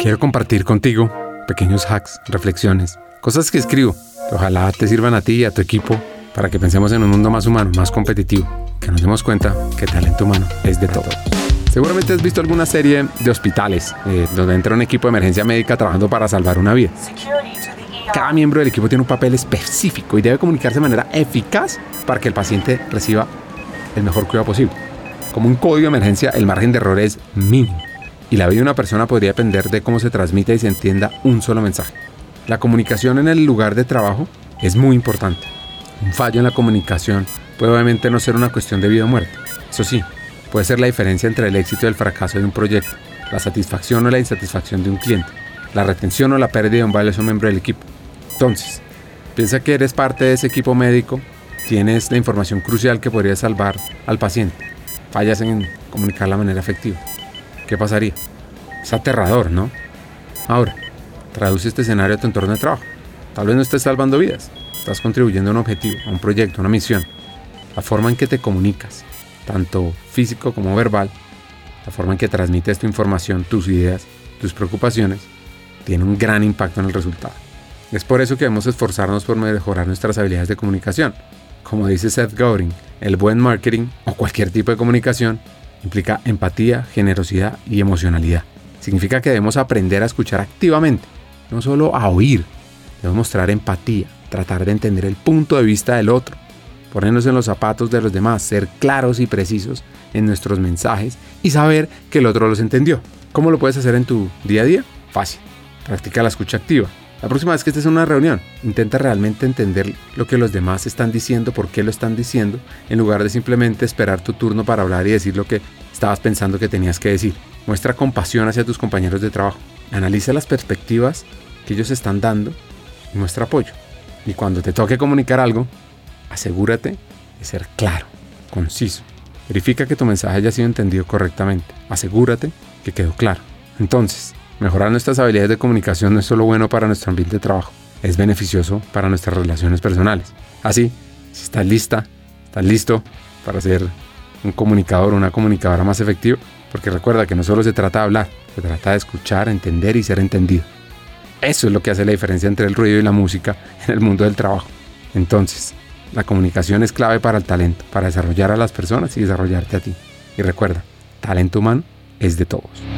Quiero compartir contigo pequeños hacks, reflexiones, cosas que escribo que ojalá te sirvan a ti y a tu equipo para que pensemos en un mundo más humano, más competitivo, que nos demos cuenta que el talento humano es de todo. Seguramente has visto alguna serie de hospitales eh, donde entra un equipo de emergencia médica trabajando para salvar una vida. Cada miembro del equipo tiene un papel específico y debe comunicarse de manera eficaz para que el paciente reciba el mejor cuidado posible. Como un código de emergencia, el margen de error es mínimo y la vida de una persona podría depender de cómo se transmite y se entienda un solo mensaje. La comunicación en el lugar de trabajo es muy importante. Un fallo en la comunicación puede obviamente no ser una cuestión de vida o muerte. Eso sí, puede ser la diferencia entre el éxito y el fracaso de un proyecto, la satisfacción o la insatisfacción de un cliente, la retención o la pérdida de un valioso miembro del equipo. Entonces, piensa que eres parte de ese equipo médico, tienes la información crucial que podría salvar al paciente. Fallas en comunicar la manera efectiva. ¿Qué pasaría? Es aterrador, ¿no? Ahora, traduce este escenario a tu entorno de trabajo. Tal vez no estés salvando vidas, estás contribuyendo a un objetivo, a un proyecto, a una misión. La forma en que te comunicas, tanto físico como verbal, la forma en que transmites tu información, tus ideas, tus preocupaciones, tiene un gran impacto en el resultado. Es por eso que debemos esforzarnos por mejorar nuestras habilidades de comunicación. Como dice Seth Godin, el buen marketing o cualquier tipo de comunicación implica empatía, generosidad y emocionalidad. Significa que debemos aprender a escuchar activamente, no solo a oír. Debemos mostrar empatía, tratar de entender el punto de vista del otro, ponernos en los zapatos de los demás, ser claros y precisos en nuestros mensajes y saber que el otro los entendió. ¿Cómo lo puedes hacer en tu día a día? Fácil. Practica la escucha activa. La próxima vez que estés en una reunión, intenta realmente entender lo que los demás están diciendo, por qué lo están diciendo, en lugar de simplemente esperar tu turno para hablar y decir lo que estabas pensando que tenías que decir. Muestra compasión hacia tus compañeros de trabajo. Analiza las perspectivas que ellos están dando y muestra apoyo. Y cuando te toque comunicar algo, asegúrate de ser claro, conciso. Verifica que tu mensaje haya sido entendido correctamente. Asegúrate que quedó claro. Entonces, Mejorar nuestras habilidades de comunicación no es solo bueno para nuestro ambiente de trabajo, es beneficioso para nuestras relaciones personales. Así, si estás lista, estás listo para ser un comunicador o una comunicadora más efectivo, porque recuerda que no solo se trata de hablar, se trata de escuchar, entender y ser entendido. Eso es lo que hace la diferencia entre el ruido y la música en el mundo del trabajo. Entonces, la comunicación es clave para el talento, para desarrollar a las personas y desarrollarte a ti. Y recuerda, talento humano es de todos.